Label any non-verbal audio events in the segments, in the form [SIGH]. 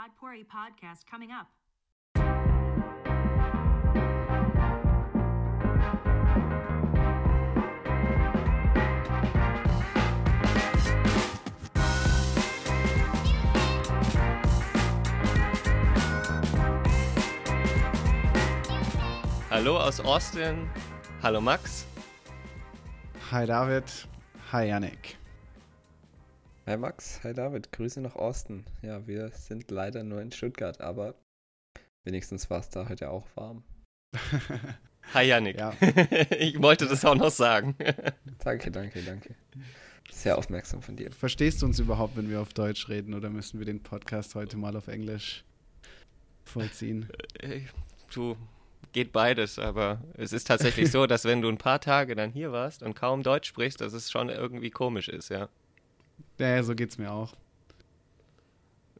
Podpori podcast coming up. Hallo aus Austin. Hallo Max. Hi David. Hi Yannick. Hi Max, hi David, Grüße nach Austin. Ja, wir sind leider nur in Stuttgart, aber wenigstens war es da heute auch warm. [LAUGHS] Hi Yannick. Ja. [LAUGHS] ich wollte das auch noch sagen. [LAUGHS] Danke, danke, danke. Sehr aufmerksam von dir. Verstehst du uns überhaupt, wenn wir auf Deutsch reden oder müssen wir den Podcast heute mal auf Englisch vollziehen? Äh, Du, geht beides, aber es ist tatsächlich so, dass wenn du ein paar Tage dann hier warst und kaum Deutsch sprichst, dass es schon irgendwie komisch ist, ja. Ja, so geht's mir auch.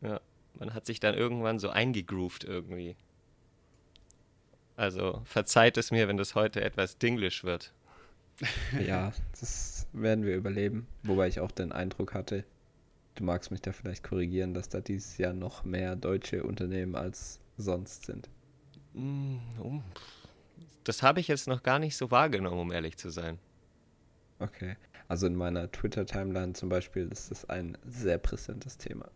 Ja, man hat sich dann irgendwann so eingegroovt irgendwie. Also verzeiht es mir, wenn das heute etwas dinglisch wird. [LAUGHS] Ja, das werden wir überleben. Wobei ich auch den Eindruck hatte, du magst mich da vielleicht korrigieren, dass da dieses Jahr noch mehr deutsche Unternehmen als sonst sind. Mm, Das habe ich jetzt noch gar nicht so wahrgenommen, um ehrlich zu sein. Okay. Also in meiner Twitter-Timeline zum Beispiel ist das ein sehr präsentes Thema.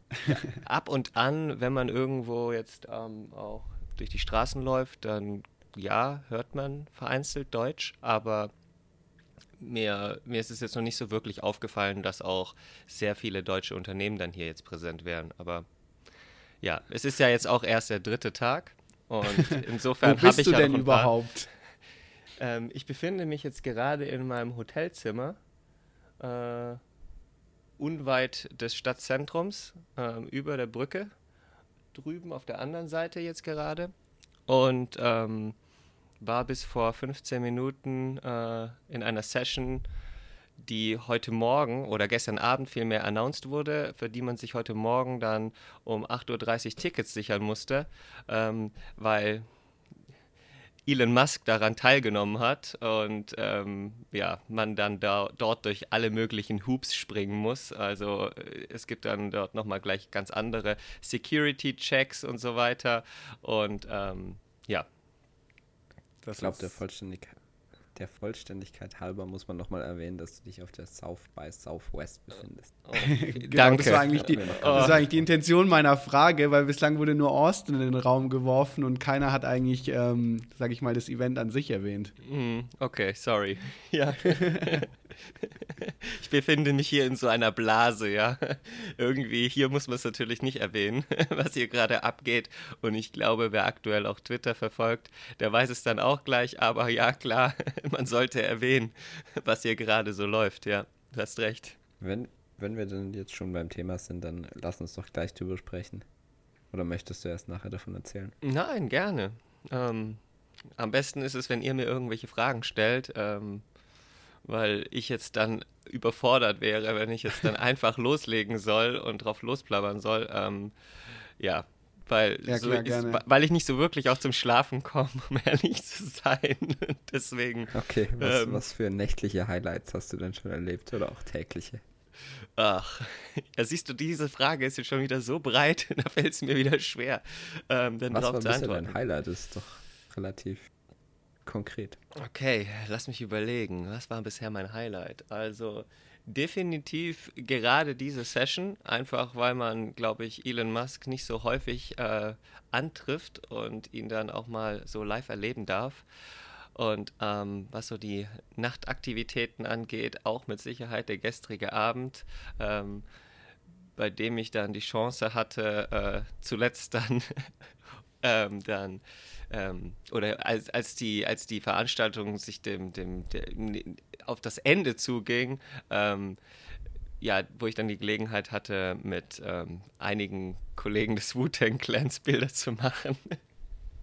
Ab und an, wenn man irgendwo jetzt ähm, auch durch die Straßen läuft, dann ja, hört man vereinzelt Deutsch, aber mir, mir ist es jetzt noch nicht so wirklich aufgefallen, dass auch sehr viele deutsche Unternehmen dann hier jetzt präsent wären. Aber ja, es ist ja jetzt auch erst der dritte Tag und [LAUGHS] insofern habe ich du ja denn überhaupt? ähm, ich befinde mich jetzt gerade in meinem Hotelzimmer, äh, unweit des Stadtzentrums, ähm, über der Brücke, drüben auf der anderen Seite jetzt gerade. Und ähm, war bis vor 15 Minuten äh, in einer Session, die heute Morgen oder gestern Abend vielmehr announced wurde, für die man sich heute Morgen dann um 8.30 Uhr Tickets sichern musste, ähm, weil Elon Musk daran teilgenommen hat und ähm, ja, man dann da, dort durch alle möglichen Hoops springen muss. Also äh, es gibt dann dort nochmal gleich ganz andere Security-Checks und so weiter. Und ähm, ja. Ich glaube, der, Vollständig der Vollständigkeit halber muss man nochmal erwähnen, dass du dich auf der South by Southwest befindest. Oh, [LAUGHS] Genau, danke. Das war, eigentlich die, das war eigentlich die Intention meiner Frage, weil bislang wurde nur Austin in den Raum geworfen und keiner hat eigentlich, ähm, sag ich mal, das Event an sich erwähnt. Hm, Okay, sorry. [LAUGHS] Ja. ich befinde mich hier in so einer Blase, ja. Irgendwie, hier muss man es natürlich nicht erwähnen, [LAUGHS] was hier gerade abgeht. Und ich glaube, wer aktuell auch Twitter verfolgt, der weiß es dann auch gleich. Aber ja, klar, [LAUGHS] man sollte erwähnen, was hier gerade so läuft, ja. Du hast recht. Wenn, wenn wir dann jetzt schon beim Thema sind, dann lass uns doch gleich drüber sprechen. Oder möchtest du erst nachher davon erzählen? Nein, gerne. Ähm, am besten ist es, wenn ihr mir irgendwelche Fragen stellt, ähm, weil ich jetzt dann überfordert wäre, wenn ich jetzt dann [LAUGHS] einfach loslegen soll und drauf losplappern soll. Ähm, ja, weil, Ja, so klar, ist, gerne. weil ich nicht so wirklich auch zum Schlafen komme, um [LAUGHS] ehrlich zu sein. Deswegen, Okay, was, Ähm. was für nächtliche Highlights hast du denn schon erlebt oder auch tägliche? ach, [LAUGHS] ja, siehst du, diese Frage ist jetzt schon wieder so breit, [LAUGHS] da fällt es mir wieder schwer, ähm, dann Was drauf war zu bisher antworten. dein Highlight? Das ist doch relativ konkret. Okay, lass mich überlegen. Was war bisher mein Highlight? Also definitiv gerade diese Session, einfach weil man, glaube ich, Elon Musk nicht so häufig äh, antrifft und ihn dann auch mal so live erleben darf. Und ähm, was so die Nachtaktivitäten angeht, auch mit Sicherheit der gestrige Abend, ähm, bei dem ich dann die Chance hatte, äh, zuletzt dann, [LAUGHS] ähm, dann ähm, oder als, als, die, als die Veranstaltung sich dem, dem, dem auf das Ende zuging, ähm, ja, wo ich dann die Gelegenheit hatte, mit ähm, einigen Kollegen des Wu-Tang Clans Bilder zu machen.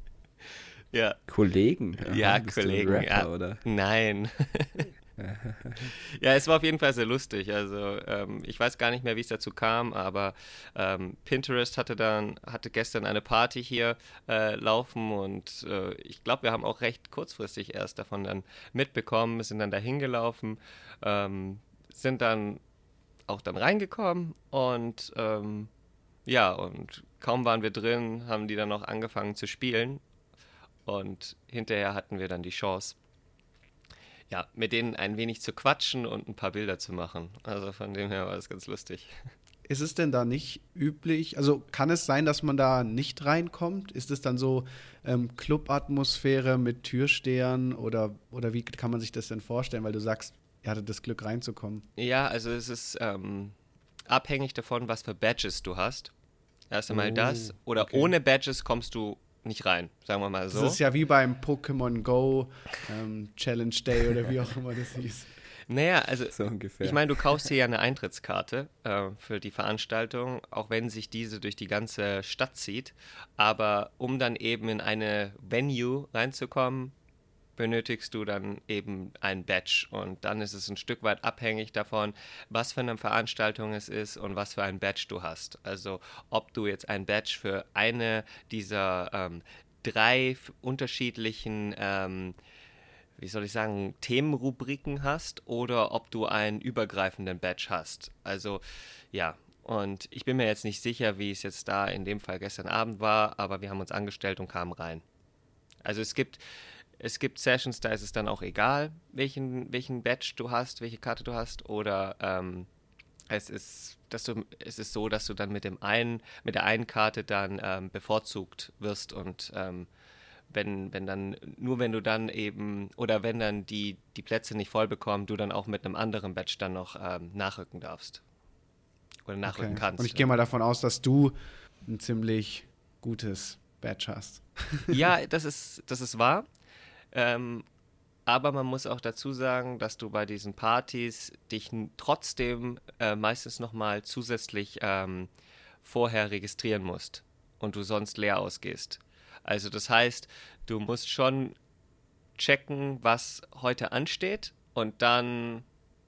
[LAUGHS] ja, Kollegen? Ja, ein Kollegen, Rapper, ja. Oder? Nein. [LAUGHS] ja, es war auf jeden Fall sehr lustig. Also ähm, ich weiß gar nicht mehr, wie es dazu kam, aber ähm, Pinterest hatte dann hatte gestern eine Party hier äh, laufen und äh, ich glaube, wir haben auch recht kurzfristig erst davon dann mitbekommen, sind dann dahin gelaufen, ähm, sind dann auch dann reingekommen und ähm, ja, und kaum waren wir drin, haben die dann noch angefangen zu spielen. Und hinterher hatten wir dann die Chance, ja, mit denen ein wenig zu quatschen und ein paar Bilder zu machen. Also von dem her war das ganz lustig. Ist es denn da nicht üblich? Also kann es sein, dass man da nicht reinkommt? Ist es dann so ähm, Club-Atmosphäre mit Türstehern oder, oder wie kann man sich das denn vorstellen? Weil du sagst, ihr hattet das Glück reinzukommen. Ja, also es ist ähm, abhängig davon, was für Badges du hast. Erst einmal Oh, das. Oder okay. ohne Badges kommst du nicht rein, sagen wir mal so. Das ist ja wie beim Pokémon Go ähm, Challenge Day oder wie auch immer das hieß. naja, also So ungefähr. Ich meine, du kaufst hier ja eine Eintrittskarte äh, für die Veranstaltung, auch wenn sich diese durch die ganze Stadt zieht. Aber um dann eben in eine Venue reinzukommen, benötigst du dann eben ein Badge. Und dann ist es ein Stück weit abhängig davon, was für eine Veranstaltung es ist und was für ein Badge du hast. Also ob du jetzt ein Badge für eine dieser ähm, drei unterschiedlichen ähm, wie soll ich sagen, Themenrubriken hast oder ob du einen übergreifenden Badge hast. Also ja, und ich bin mir jetzt nicht sicher, wie es jetzt da in dem Fall gestern Abend war, aber wir haben uns angestellt und kamen rein. Also es gibt, es gibt Sessions, da ist es dann auch egal, welchen, welchen Badge du hast, welche Karte du hast, oder ähm, es ist, dass du, es ist so, dass du dann mit dem einen, mit der einen Karte dann ähm, bevorzugt wirst und ähm, wenn, wenn dann, nur wenn du dann eben, oder wenn dann die, die Plätze nicht voll bekommen, du dann auch mit einem anderen Badge dann noch ähm, nachrücken darfst. Oder nachrücken Okay. kannst. Und ich gehe mal davon aus, dass du ein ziemlich gutes Badge hast. Ja, [LAUGHS] das ist, das ist wahr. Ähm, aber man muss auch dazu sagen, dass du bei diesen Partys dich trotzdem äh, meistens nochmal zusätzlich ähm, vorher registrieren musst und du sonst leer ausgehst. Also das heißt, du musst schon checken, was heute ansteht und dann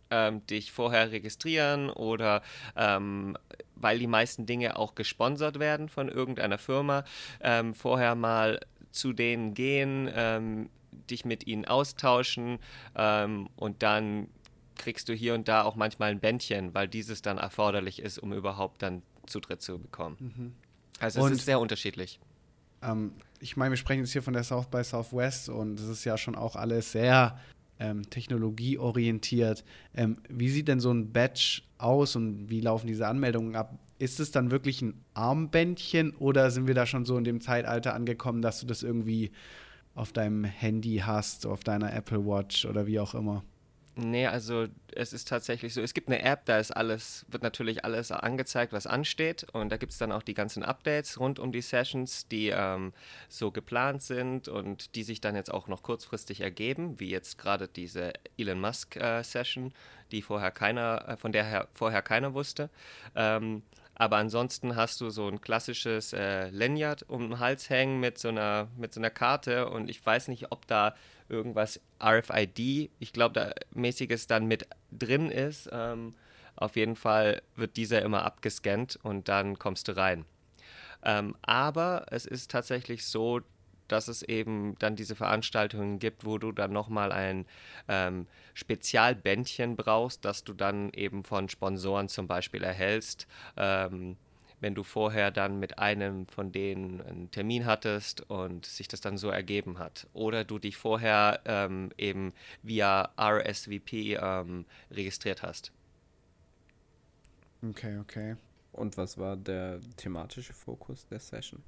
ähm, dich vorher registrieren oder ähm, weil die meisten Dinge auch gesponsert werden von irgendeiner Firma, ähm, vorher mal zu denen gehen, ähm, dich mit ihnen austauschen ähm, und dann kriegst du hier und da auch manchmal ein Bändchen, weil dieses dann erforderlich ist, um überhaupt dann Zutritt zu bekommen. Also es Und- ist sehr unterschiedlich. Ähm, ich meine, wir sprechen jetzt hier von der South by Southwest und es ist ja schon auch alles sehr ähm, technologieorientiert. Ähm, wie sieht denn so ein Badge aus und wie laufen diese Anmeldungen ab? Ist es dann wirklich ein Armbändchen oder sind wir da schon so in dem Zeitalter angekommen, dass du das irgendwie auf deinem Handy hast, auf deiner Apple Watch oder wie auch immer? Nee, also es ist tatsächlich so, es gibt eine App, da ist alles, wird natürlich alles angezeigt, was ansteht und da gibt es dann auch die ganzen Updates rund um die Sessions, die ähm, so geplant sind und die sich dann jetzt auch noch kurzfristig ergeben, wie jetzt gerade diese Elon Musk äh, die vorher keiner, äh, von der her vorher keiner wusste. Ähm, aber ansonsten hast du so ein klassisches äh, Lanyard um den Hals hängen mit so einer mit so einer Karte und ich weiß nicht, ob da irgendwas RFID, ich glaube, da mäßiges dann mit drin ist. Ähm, auf jeden Fall wird dieser immer abgescannt und dann kommst du rein. Ähm, aber es ist tatsächlich so, dass es eben dann diese Veranstaltungen gibt, wo du dann nochmal ein ähm, Spezialbändchen brauchst, das du dann eben von Sponsoren zum Beispiel erhältst. Ähm, wenn du vorher dann mit einem von denen einen Termin hattest und sich das dann so ergeben hat. Oder du dich vorher ähm, eben via RSVP ähm, registriert hast. Okay, okay. Und was war der thematische Fokus der Session?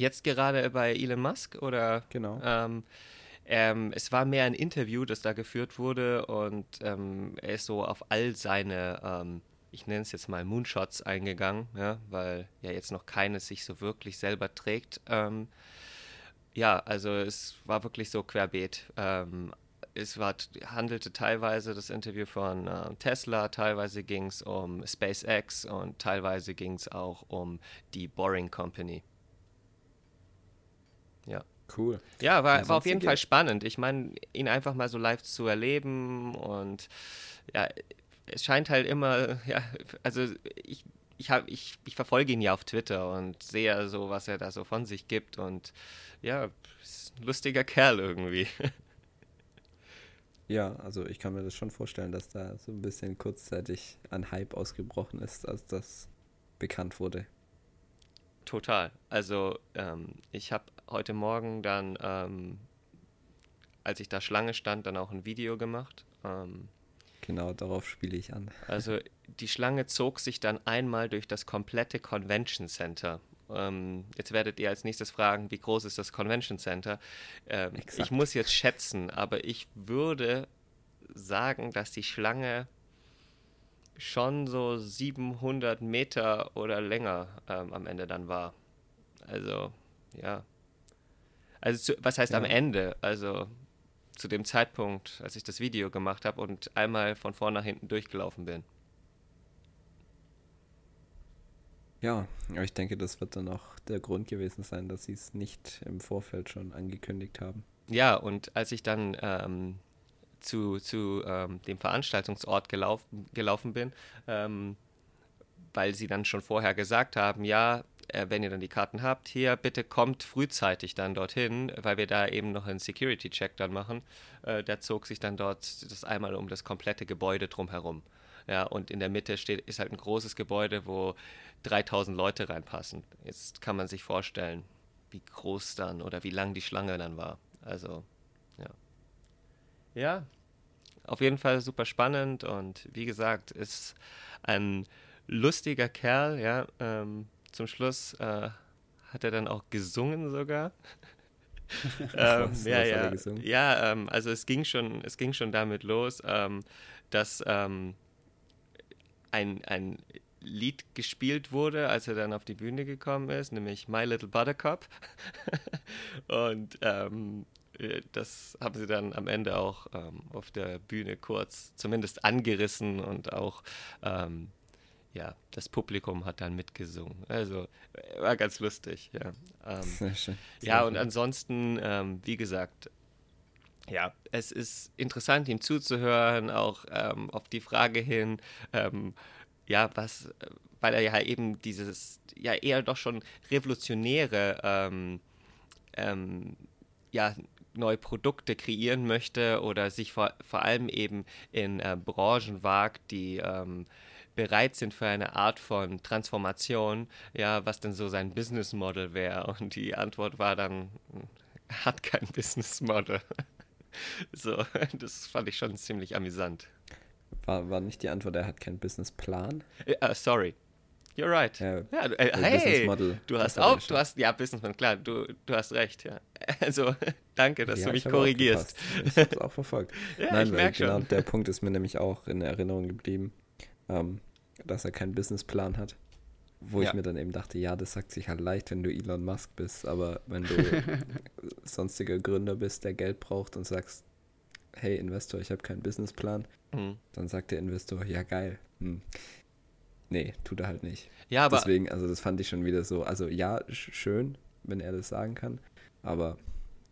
Jetzt gerade bei Elon Musk oder? Genau. Ähm, ähm, es war mehr ein Interview, das da geführt wurde und ähm, er ist so auf all seine, ähm, ich nenne es jetzt mal Moonshots eingegangen, ja, weil ja jetzt noch keines sich so wirklich selber trägt. Ähm, ja, also es war wirklich so querbeet. Ähm, es war, handelte teilweise das Interview von äh, Tesla, teilweise ging es um SpaceX und teilweise ging es auch um die Boring Company. Ja. Cool. Ja, war, war auf jeden Fall spannend. Ich meine, ihn einfach mal so live zu erleben und ja, es scheint halt immer, ja, also ich, ich, hab, ich, ich verfolge ihn ja auf Twitter und sehe so, was er da so von sich gibt und ja, ist ein lustiger Kerl irgendwie. Ja, also ich kann mir das schon vorstellen, dass da so ein bisschen kurzzeitig ein Hype ausgebrochen ist, als das bekannt wurde. Total. Also ähm, ich habe heute Morgen dann, ähm, als ich da Schlange stand, dann auch ein Video gemacht. Ähm, Genau, darauf spiele ich an. also die Schlange zog sich dann einmal durch das komplette Convention Center. Ähm, jetzt werdet ihr als nächstes fragen, wie groß ist das Convention Center? Ähm, ich muss jetzt schätzen, aber ich würde sagen, dass die Schlange schon so 700 Meter oder länger ähm, am Ende dann war. Also, ja. Also, zu, was heißt am Ja. Ende? Also, zu dem Zeitpunkt, als ich das Video gemacht habe und einmal von vorn nach hinten durchgelaufen bin. Ja, aber ich denke, das wird dann auch der Grund gewesen sein, dass sie es nicht im Vorfeld schon angekündigt haben. Ja, und als ich dann ähm, zu, zu ähm, dem Veranstaltungsort gelaufen, gelaufen bin, ähm, weil sie dann schon vorher gesagt haben, ja, äh, wenn ihr dann die Karten habt, hier bitte kommt frühzeitig dann dorthin, weil wir da eben noch einen Security-Check dann machen. Äh, der zog sich dann dort das einmal um das komplette Gebäude drumherum. Ja, und in der Mitte steht, ist halt ein großes Gebäude, wo 3000 Leute reinpassen. Jetzt kann man sich vorstellen, wie groß dann oder wie lang die Schlange dann war. Also, ja. Ja, auf jeden Fall super spannend und wie gesagt, ist ein lustiger Kerl, ja. Ähm, zum Schluss äh, hat er dann auch gesungen sogar. [LAUGHS] ähm, Was- ja, was ja, ja, ähm, also es ging schon, es ging schon damit los, ähm, dass ähm, ein, ein Lied gespielt wurde, als er dann auf die Bühne gekommen ist, nämlich My Little Buttercup. [LAUGHS] Und ähm, äh, das haben sie dann am Ende auch ähm, auf der Bühne kurz zumindest angerissen und auch ähm, ja, das Publikum hat dann mitgesungen. Also äh, war ganz lustig, ja. Ähm, Sehr schön. ja, Sehr und schön. ansonsten, ähm, wie gesagt, ja, es ist interessant, ihm zuzuhören, auch ähm, auf die Frage hin, ähm, ja, was, äh, weil er ja eben dieses, ja, eher doch schon revolutionäre, ähm, ja, neue Produkte kreieren möchte oder sich vor, vor allem eben in äh, Branchen wagt, die ähm, bereit sind für eine Art von Transformation, ja, was denn so sein Business Model wäre. Und die Antwort war dann, er hat kein [LAUGHS] Business Model. [LAUGHS] so, das fand ich schon ziemlich amüsant. War, war nicht die Antwort, er hat keinen Businessplan? Äh, sorry. You're right. Ja, Ja, du- äh, hey, du hast auch, du hast, ja, Businessman, klar, du, du hast recht, ja. [LAUGHS] Also, danke, dass Ja, du ich mich habe korrigierst. Ich habe es auch verfolgt. [LAUGHS] Ja, Nein, ich weil genau schon. der [LAUGHS] Punkt ist mir nämlich auch in Erinnerung geblieben, ähm, dass er keinen Businessplan hat. Wo ich mir dann eben dachte, ja, das sagt sich halt leicht, wenn du Elon Musk bist, aber wenn du sonstiger Gründer bist, der Geld braucht und sagst, hey Investor, ich habe keinen Businessplan, Hm. dann sagt der Investor, ja geil. Hm. Nee, tut er halt nicht. Ja, aber Deswegen, also das fand ich schon wieder so, also ja, sch- schön, wenn er das sagen kann, aber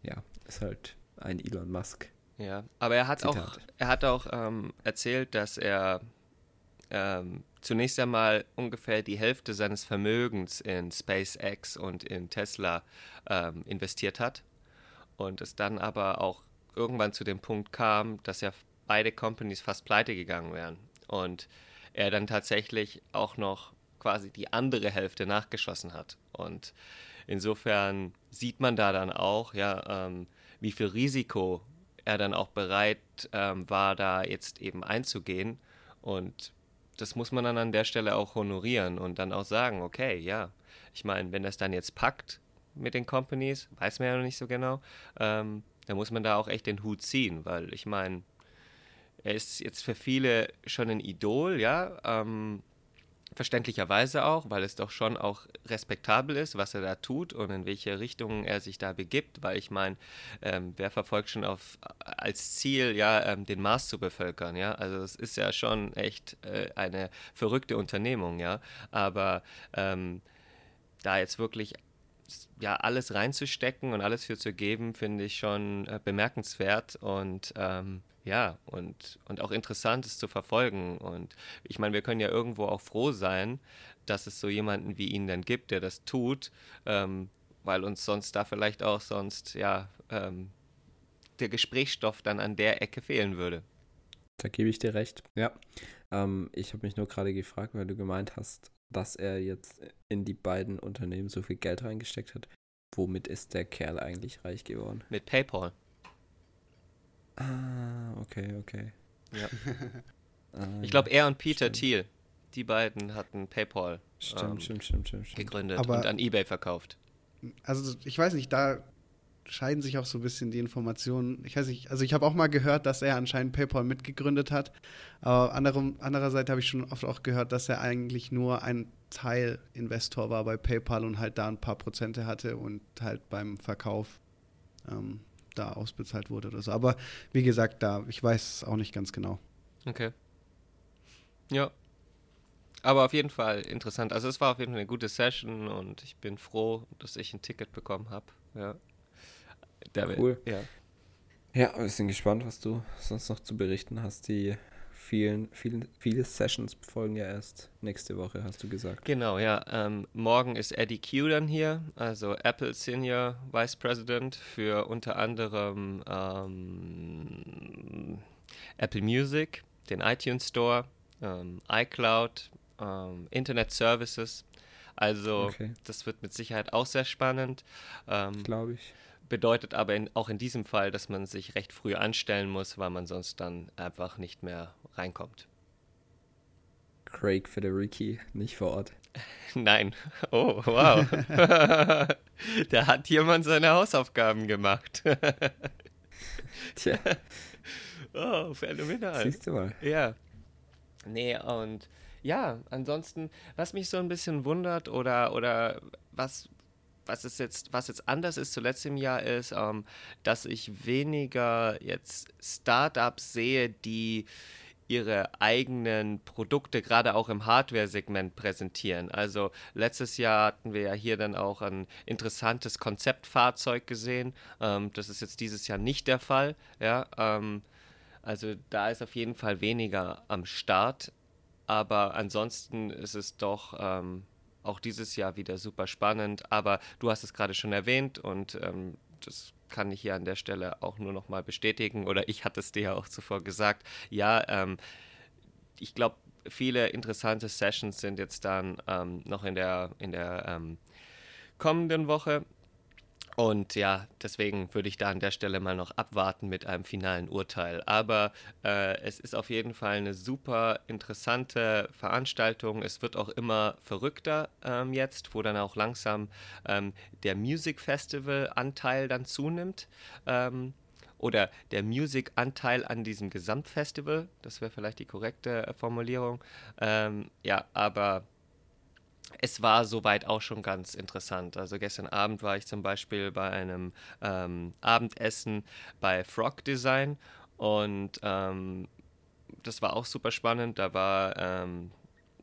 ja, ist halt ein Elon Musk. Ja, aber er hat auch, Zitat. er hat auch ähm, erzählt, dass er ähm, zunächst einmal ungefähr die Hälfte seines Vermögens in SpaceX und in Tesla ähm, investiert hat und es dann aber auch irgendwann zu dem Punkt kam, dass ja beide Companies fast pleite gegangen wären und er dann tatsächlich auch noch quasi die andere Hälfte nachgeschossen hat und insofern sieht man da dann auch, ja, ähm, wie viel Risiko er dann auch bereit ähm, war, da jetzt eben einzugehen. Und das muss man dann an der Stelle auch honorieren und dann auch sagen, okay, ja, ich meine, wenn das dann jetzt packt mit den Companies, weiß man ja noch nicht so genau, ähm, dann muss man da auch echt den Hut ziehen, weil ich meine, er ist jetzt für viele schon ein Idol, ja, ähm, verständlicherweise auch, weil es doch schon auch respektabel ist, was er da tut und in welche Richtung er sich da begibt, weil ich meine, ähm, wer verfolgt schon auf als Ziel, ja, ähm, den Mars zu bevölkern, ja, also es ist ja schon echt äh, eine verrückte Unternehmung, ja, aber ähm, da jetzt wirklich ja alles reinzustecken und alles für zu geben, finde ich schon äh, bemerkenswert und ähm, ja, und, und auch interessant es zu verfolgen. Und ich meine, wir können ja irgendwo auch froh sein, dass es so jemanden wie ihn dann gibt, der das tut, ähm, weil uns sonst da vielleicht auch sonst, ja, ähm, der Gesprächsstoff dann an der Ecke fehlen würde. Da gebe ich dir recht. Ja. Ähm, ich habe mich nur gerade gefragt, weil du gemeint hast, dass er jetzt in die beiden Unternehmen so viel Geld reingesteckt hat. Womit ist der Kerl eigentlich reich geworden? Mit PayPal. Ah, okay, okay. Ja. [LAUGHS] Ah, Ich glaube, er und Peter Stimmt. Thiel, die beiden hatten PayPal Stimmt, ähm, stimmt, stimmt, stimmt, stimmt. gegründet Aber- und an eBay verkauft. Also ich weiß nicht, da scheiden sich auch so ein bisschen die Informationen. Ich weiß nicht, also ich habe auch mal gehört, dass er anscheinend PayPal mitgegründet hat. Aber anderem, andererseits habe ich schon oft auch gehört, dass er eigentlich nur ein Teilinvestor war bei PayPal und halt da ein paar Prozente hatte und halt beim Verkauf ähm, da ausbezahlt wurde oder so. Aber wie gesagt, da, ich weiß es auch nicht ganz genau. Okay. Ja. Aber auf jeden Fall interessant. Also es war auf jeden Fall eine gute Session und ich bin froh, dass ich ein Ticket bekommen habe. Ja. Der, Cool. Ja. Ja, wir sind gespannt, was du sonst noch zu berichten hast. Die vielen, vielen, viele Sessions folgen ja erst nächste Woche, hast du gesagt. Genau, ja. Ähm, morgen ist Eddie Q dann hier, also Apple Senior Vice President für unter anderem ähm, Apple Music, den iTunes Store, ähm, iCloud, ähm, Internet Services. Also Okay. das wird mit Sicherheit auch sehr spannend. Ähm, Glaube ich. bedeutet aber in, auch in diesem Fall, dass man sich recht früh anstellen muss, weil man sonst dann einfach nicht mehr reinkommt. Craig Federici nicht vor Ort. [LAUGHS] Nein. Oh, wow. [LAUGHS] da hat jemand seine Hausaufgaben gemacht. [LAUGHS] Tja, oh, phänomenal. siehst du mal. Ja. Nee, und ja, ansonsten, was mich so ein bisschen wundert oder, oder was, was ist jetzt, was jetzt anders ist zu letztem Jahr ist, ähm, dass ich weniger jetzt Startups sehe, die ihre eigenen Produkte gerade auch im Hardware-Segment präsentieren. Also letztes Jahr hatten wir ja hier dann auch ein interessantes Konzeptfahrzeug gesehen. Ähm, das ist jetzt dieses Jahr nicht der Fall. Ja, ähm, also da ist auf jeden Fall weniger am Start. Aber ansonsten ist es doch ähm, auch dieses Jahr wieder super spannend. Aber du hast es gerade schon erwähnt und ähm, das kann ich hier an der Stelle auch nur noch mal bestätigen. Oder ich hatte es dir ja auch zuvor gesagt. Ja, ähm, ich glaube, viele interessante Sessions sind jetzt dann ähm, noch in der, in der ähm, kommenden Woche. Und ja, deswegen würde ich da an der Stelle mal noch abwarten mit einem finalen Urteil. Aber äh, es ist auf jeden Fall eine super interessante Veranstaltung. Es wird auch immer verrückter ähm, jetzt, wo dann auch langsam ähm, der Music Festival Anteil dann zunimmt. Ähm, oder der Music-Anteil an diesem Gesamtfestival. Das wäre vielleicht die korrekte äh, Formulierung. Ähm, ja, aber es war soweit auch schon ganz interessant. Also gestern Abend war ich zum Beispiel bei einem ähm, Abendessen bei Frog Design und ähm, das war auch super spannend. Da war ähm,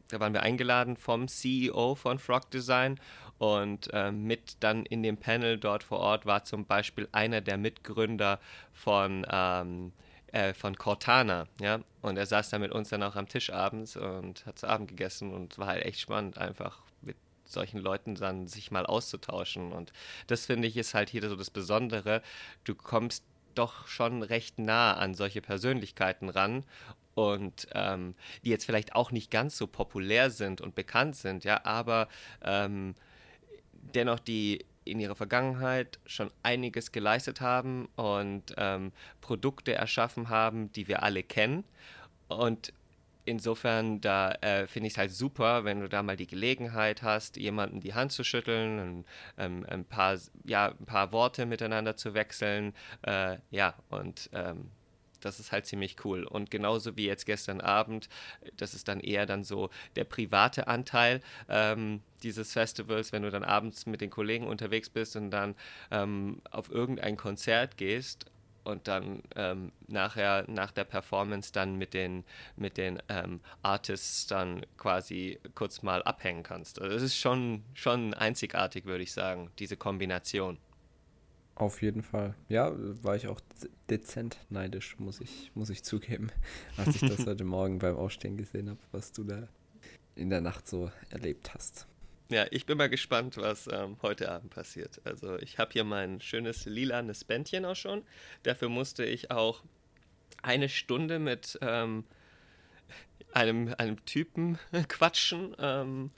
da waren wir eingeladen vom CEO von Frog Design und ähm, mit dann in dem Panel dort vor Ort war zum Beispiel einer der Mitgründer von, ähm, äh, von Cortana, ja, und er saß da mit uns dann auch am Tisch abends und hat zu Abend gegessen und war halt echt spannend, einfach mit solchen Leuten dann sich mal auszutauschen. Und das finde ich ist halt hier so das Besondere, du kommst doch schon recht nah an solche Persönlichkeiten ran und ähm, die jetzt vielleicht auch nicht ganz so populär sind und bekannt sind, ja, aber ähm, dennoch die in ihrer Vergangenheit schon einiges geleistet haben und ähm, Produkte erschaffen haben, die wir alle kennen. Und insofern, da äh, finde ich es halt super, wenn du da mal die Gelegenheit hast, jemanden die Hand zu schütteln, ein, ähm, ein, paar, ja, ein paar Worte miteinander zu wechseln. Äh, ja, und ähm, das ist halt ziemlich cool. Und genauso wie jetzt gestern Abend, das ist dann eher dann so der private Anteil ähm, dieses Festivals, wenn du dann abends mit den Kollegen unterwegs bist und dann ähm, auf irgendein Konzert gehst und dann ähm, nachher nach der Performance dann mit den mit den ähm, Artists dann quasi kurz mal abhängen kannst. Also es ist schon schon einzigartig, würde ich sagen, diese Kombination. Auf jeden Fall. Ja, war ich auch de- dezent neidisch, muss ich, muss ich zugeben, [LAUGHS] als ich das [LAUGHS] heute Morgen beim Aufstehen gesehen habe, was du da in der Nacht so erlebt hast. Ja, ich bin mal gespannt, was ähm, heute Abend passiert. Also ich habe hier mein schönes lilanes Bändchen auch schon. Dafür musste ich auch eine Stunde mit ähm, einem, einem Typen [LAUGHS] quatschen, ähm,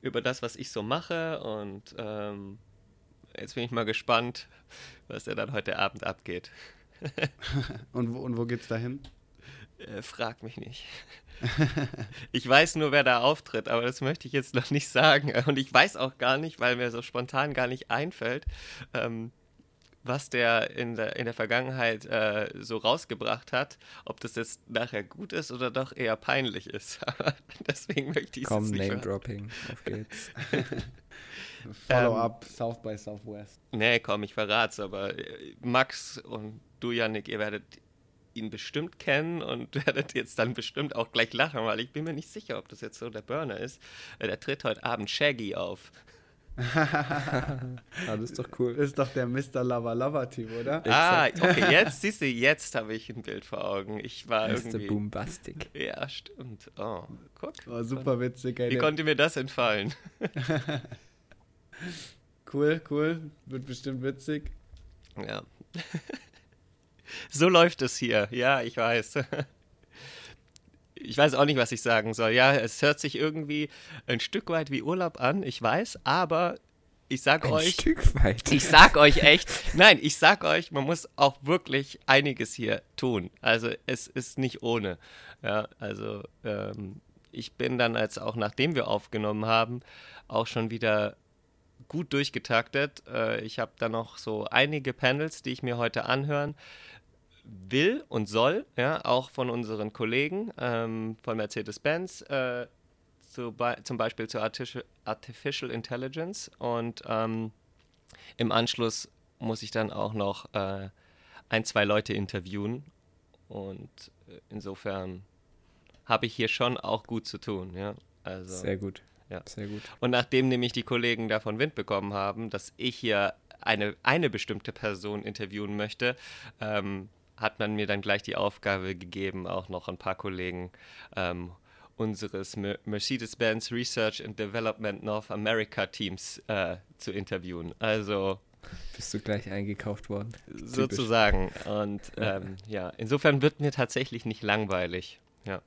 über das, was ich so mache. Und ähm, jetzt bin ich mal gespannt, was da dann heute Abend abgeht. [LAUGHS] und, wo, und wo geht's dahin? Äh, frag mich nicht. [LAUGHS] ich weiß nur, wer da auftritt, aber das möchte ich jetzt noch nicht sagen. Und ich weiß auch gar nicht, weil mir so spontan gar nicht einfällt, ähm, was der in der, in der Vergangenheit äh, so rausgebracht hat, ob das jetzt nachher gut ist oder doch eher peinlich ist. [LAUGHS] Deswegen möchte ich es Komm, Name-Dropping, auf geht's. [LAUGHS] Follow-up, ähm, South by Southwest. Nee, komm, ich verrat's, aber äh, Max und du, Yannick, ihr werdet ihn bestimmt kennen und [LAUGHS] werdet jetzt dann bestimmt auch gleich lachen, weil ich bin mir nicht sicher, ob das jetzt so der Burner ist. Äh, der tritt heute Abend Shaggy auf. [LAUGHS] ah, das ist doch cool. Das ist doch der Mr. Lava Lava Typ, oder? Ah, okay, jetzt siehst du, jetzt habe ich ein Bild vor Augen. Ich war Mr. irgendwie. Boombastic. Ja, stimmt. Oh, guck. Oh, super witzig. Ey. Wie konnte mir das entfallen? [LAUGHS] cool, cool. Wird bestimmt witzig. Ja. [LAUGHS] so läuft es hier. Ja, ich weiß ich weiß auch nicht, was ich sagen soll. Ja, es hört sich irgendwie ein Stück weit wie Urlaub an, ich weiß, aber ich sag ein euch. Stück weit. Ich sag euch echt, nein, ich sag euch, man muss auch wirklich einiges hier tun. Also es ist nicht ohne. Ja, also ähm, ich bin dann als auch nachdem wir aufgenommen haben, auch schon wieder gut durchgetaktet. Äh, ich habe da noch so einige Panels, die ich mir heute anhören will und soll, ja, auch von unseren Kollegen ähm, von Mercedes-Benz, äh, zu, zum Beispiel zu Artificial, Artificial Intelligence. Und ähm, im Anschluss muss ich dann auch noch äh, ein, zwei Leute interviewen. Und äh, insofern habe ich hier schon auch gut zu tun. Ja? Also, Sehr gut. Ja. Sehr gut. Und nachdem nämlich die Kollegen davon Wind bekommen haben, dass ich hier eine, eine bestimmte Person interviewen möchte, ähm, hat man mir dann gleich die Aufgabe gegeben, auch noch ein paar Kollegen ähm, unseres Mercedes-Benz Research and Development North America Teams äh, zu interviewen. Also bist du gleich eingekauft worden? Sozusagen. Und [LAUGHS] ähm, ja, insofern wird mir tatsächlich nicht langweilig. Ja.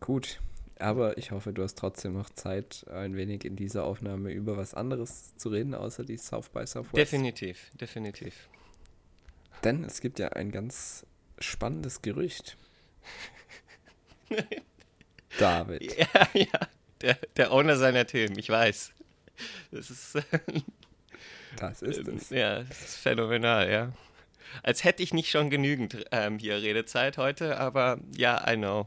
Gut, aber ich hoffe, du hast trotzdem noch Zeit, ein wenig in dieser Aufnahme über was anderes zu reden, außer die South by Southwest. Definitiv, definitiv. Denn es gibt ja ein ganz spannendes Gerücht. [LAUGHS] David. Ja, ja. Der, der Owner seiner Themen, ich weiß. Das ist. [LAUGHS] das ist es. Ja, das ist phänomenal, ja. Als hätte ich nicht schon genügend ähm, hier Redezeit heute, aber ja, I know.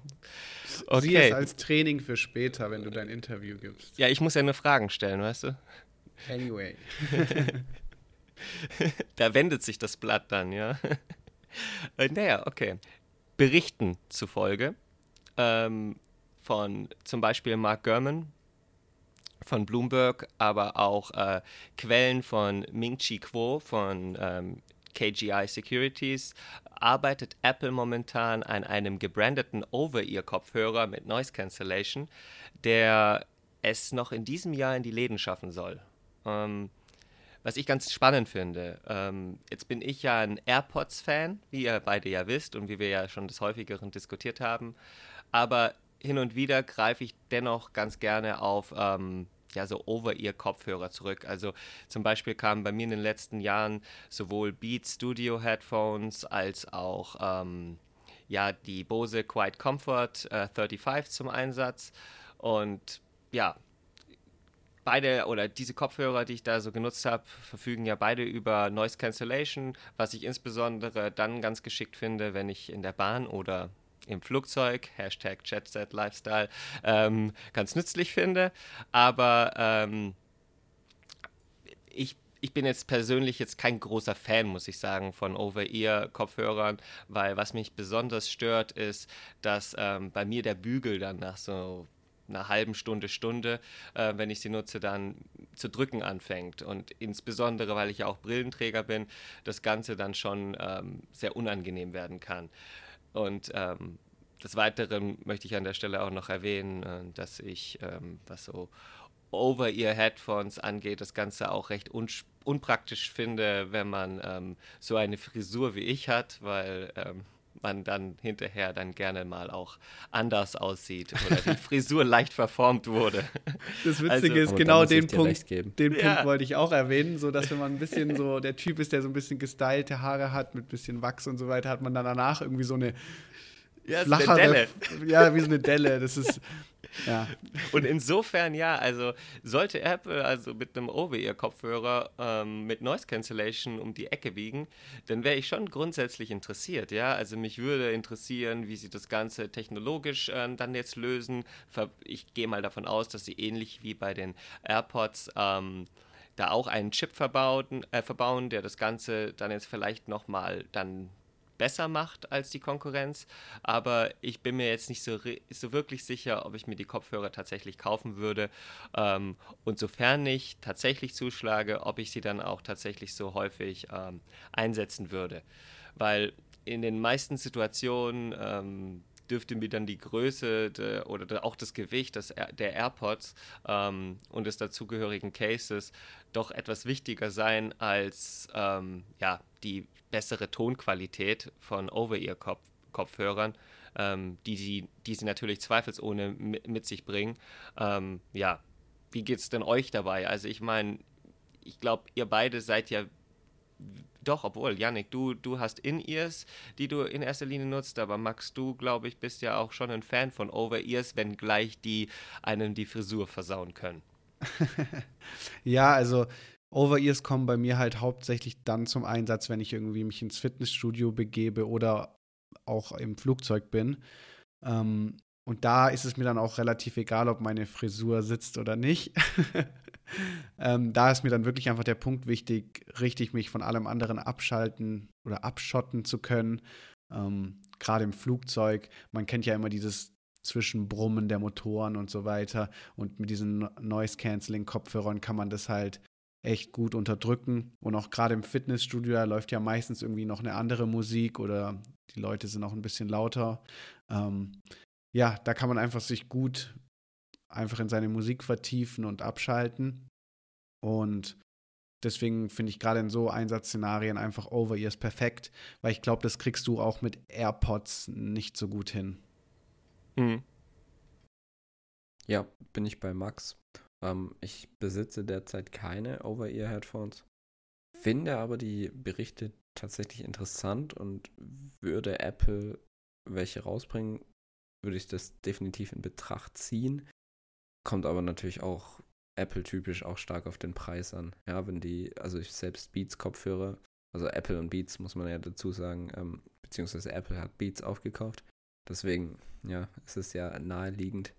Okay. Sieh es als Training für später, wenn du dein Interview gibst. Ja, ich muss ja nur Fragen stellen, weißt du? Anyway. [LAUGHS] [LAUGHS] da wendet sich das Blatt dann, ja. Äh, naja, okay. Berichten zufolge ähm, von zum Beispiel Mark Gurman von Bloomberg, aber auch äh, Quellen von Ming Chi Kuo von ähm, KGI Securities arbeitet Apple momentan an einem gebrandeten Over-Ear-Kopfhörer mit Noise Cancellation, der es noch in diesem Jahr in die Läden schaffen soll. Ähm, was ich ganz spannend finde, ähm, jetzt bin ich ja ein AirPods-Fan, wie ihr beide ja wisst und wie wir ja schon des häufigeren diskutiert haben. Aber hin und wieder greife ich dennoch ganz gerne auf ähm, ja, so Over-Ear-Kopfhörer zurück. Also zum Beispiel kamen bei mir in den letzten Jahren sowohl Beat Studio Headphones als auch ähm, ja, die Bose Quiet Comfort äh, 35 zum Einsatz. Und ja, beide oder diese Kopfhörer, die ich da so genutzt habe, verfügen ja beide über Noise Cancellation, was ich insbesondere dann ganz geschickt finde, wenn ich in der Bahn oder im Flugzeug, Hashtag JetSet Lifestyle, ähm, ganz nützlich finde. Aber ähm, ich ich bin jetzt persönlich jetzt kein großer Fan, muss ich sagen, von Over-Ear-Kopfhörern, weil was mich besonders stört, ist, dass ähm, bei mir der Bügel dann nach so einer halben Stunde, Stunde, äh, wenn ich sie nutze, dann zu drücken anfängt. Und insbesondere, weil ich ja auch Brillenträger bin, das Ganze dann schon ähm, sehr unangenehm werden kann. Und ähm, des Weiteren möchte ich an der Stelle auch noch erwähnen, äh, dass ich, ähm, was so Over-Ear-Headphones angeht, das Ganze auch recht un unpraktisch finde, wenn man ähm, so eine Frisur wie ich hat, weil ähm, man dann hinterher dann gerne mal auch anders aussieht oder die Frisur [LAUGHS] leicht verformt wurde. Das Witzige also, ist, genau den Punkt, den ja. Punkt wollte ich auch erwähnen, so dass wenn man ein bisschen so der Typ ist, der so ein bisschen gestylte Haare hat mit bisschen Wachs und so weiter, hat man dann danach irgendwie so eine ja, flachere, Delle. ja, wie so eine Delle. Das ist ja. Und insofern ja, also sollte Apple also mit einem Over-Ear-Kopfhörer ähm, mit Noise Cancellation um die Ecke biegen, dann wäre ich schon grundsätzlich interessiert, ja. Also mich würde interessieren, wie sie das Ganze technologisch äh, dann jetzt lösen. Ich gehe mal davon aus, dass sie ähnlich wie bei den AirPods ähm, da auch einen Chip verbauen, äh, verbauen, der das Ganze dann jetzt vielleicht nochmal dann besser macht als die Konkurrenz. Aber ich bin mir jetzt nicht so, so wirklich sicher, ob ich mir die Kopfhörer tatsächlich kaufen würde. Ähm, und sofern ich tatsächlich zuschlage, ob ich sie dann auch tatsächlich so häufig ähm, einsetzen würde. Weil in den meisten Situationen ähm, dürfte mir dann die Größe de, oder auch das Gewicht des, der AirPods ähm, und des dazugehörigen Cases doch etwas wichtiger sein als ähm, ja, die bessere Tonqualität von Over-Ear-Kopfhörern, ähm, die, sie, die sie natürlich zweifelsohne mit sich bringen. Ähm, ja, wie es denn euch dabei? Also ich meine, ich glaube, ihr beide seid ja doch, obwohl, Yannick, du, du hast In-Ears, die du in erster Linie nutzt, aber Max, du, glaube ich, bist ja auch schon ein Fan von Over-Ears, wenngleich die einem die Frisur versauen können. [LAUGHS] ja, also Over-Ears kommen bei mir halt hauptsächlich dann zum Einsatz, wenn ich irgendwie mich ins Fitnessstudio begebe oder auch im Flugzeug bin. Ähm, und da ist es mir dann auch relativ egal, ob meine Frisur sitzt oder nicht. [LAUGHS] ähm, da ist mir dann wirklich einfach der Punkt wichtig, richtig mich von allem anderen abschalten oder abschotten zu können. Ähm, Gerade im Flugzeug. Man kennt ja immer dieses Zwischenbrummen der Motoren und so weiter. Und mit diesen Noise-Canceling-Kopfhörern kann man das halt echt gut unterdrücken. Und auch gerade im Fitnessstudio läuft ja meistens irgendwie noch eine andere Musik oder die Leute sind auch ein bisschen lauter. Ähm, ja, da kann man einfach sich gut einfach in seine Musik vertiefen und abschalten. Und deswegen finde ich gerade in so Einsatzszenarien einfach Over-Ears perfekt, weil ich glaube, das kriegst du auch mit AirPods nicht so gut hin. Mhm. Ja, bin ich bei Max. Ähm, ich besitze derzeit keine Over-Ear-Headphones, finde aber die Berichte tatsächlich interessant und würde Apple welche rausbringen, würde ich das definitiv in Betracht ziehen. Kommt aber natürlich auch Apple-typisch auch stark auf den Preis an. Ja, wenn die, also ich selbst Beats-Kopfhörer, also Apple und Beats muss man ja dazu sagen, ähm, beziehungsweise Apple hat Beats aufgekauft. Deswegen, ja, es ist ja naheliegend,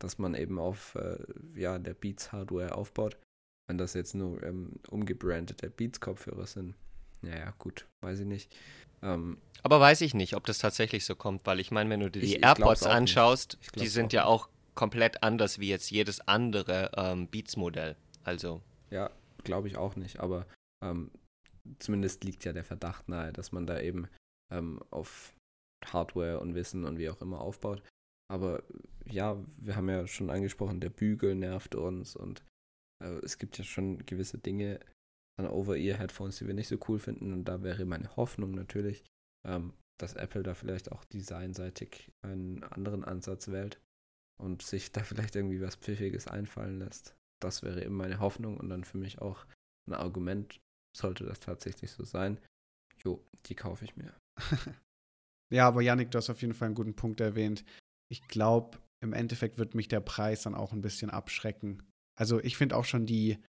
dass man eben auf äh, ja, der Beats-Hardware aufbaut. Wenn das jetzt nur ähm, umgebrandete Beats-Kopfhörer sind, naja, gut, weiß ich nicht. Ähm, Aber weiß ich nicht, ob das tatsächlich so kommt, weil ich meine, wenn du dir die ich, AirPods ich anschaust, die sind ja auch komplett anders wie jetzt jedes andere ähm, Beats-Modell. Also. Ja, glaube ich auch nicht, aber ähm, zumindest liegt ja der Verdacht nahe, dass man da eben ähm, auf Hardware und Wissen und wie auch immer aufbaut. Aber ja, wir haben ja schon angesprochen, der Bügel nervt uns und äh, es gibt ja schon gewisse Dinge an Over-Ear-Headphones, die wir nicht so cool finden. Und da wäre meine Hoffnung natürlich, ähm, dass Apple da vielleicht auch designseitig einen anderen Ansatz wählt und sich da vielleicht irgendwie was Pfiffiges einfallen lässt. Das wäre eben meine Hoffnung und dann für mich auch ein Argument, sollte das tatsächlich so sein. Jo, die kaufe ich mir. [LAUGHS] ja, aber Yannick, du hast auf jeden Fall einen guten Punkt erwähnt ich glaube, im Endeffekt wird mich der Preis dann auch ein bisschen abschrecken. Also ich finde auch schon die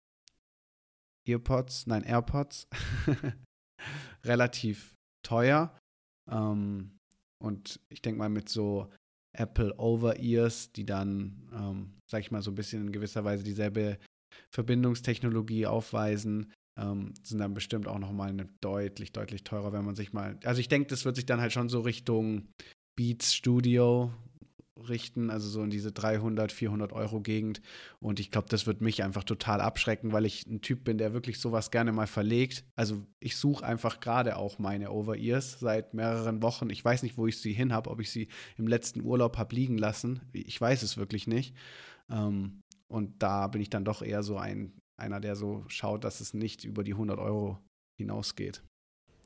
Earpods, nein, AirPods [LAUGHS] relativ teuer. Ähm, und ich denke mal mit so Apple Over-Ears, die dann, ähm, sag ich mal, so ein bisschen in gewisser Weise dieselbe Verbindungstechnologie aufweisen, ähm, sind dann bestimmt auch nochmal deutlich, deutlich teurer, wenn man sich mal. Also ich denke, das wird sich dann halt schon so Richtung Beats Studio richten, also so in diese 300, 400 Euro Gegend. Und ich glaube, das wird mich einfach total abschrecken, weil ich ein Typ bin, der wirklich sowas gerne mal verlegt. Also ich suche einfach gerade auch meine Over-Ears seit mehreren Wochen. Ich weiß nicht, wo ich sie hin habe, ob ich sie im letzten Urlaub habe liegen lassen. Ich weiß es wirklich nicht. Ähm, und da bin ich dann doch eher so ein, einer, der so schaut, dass es nicht über die 100 Euro hinausgeht.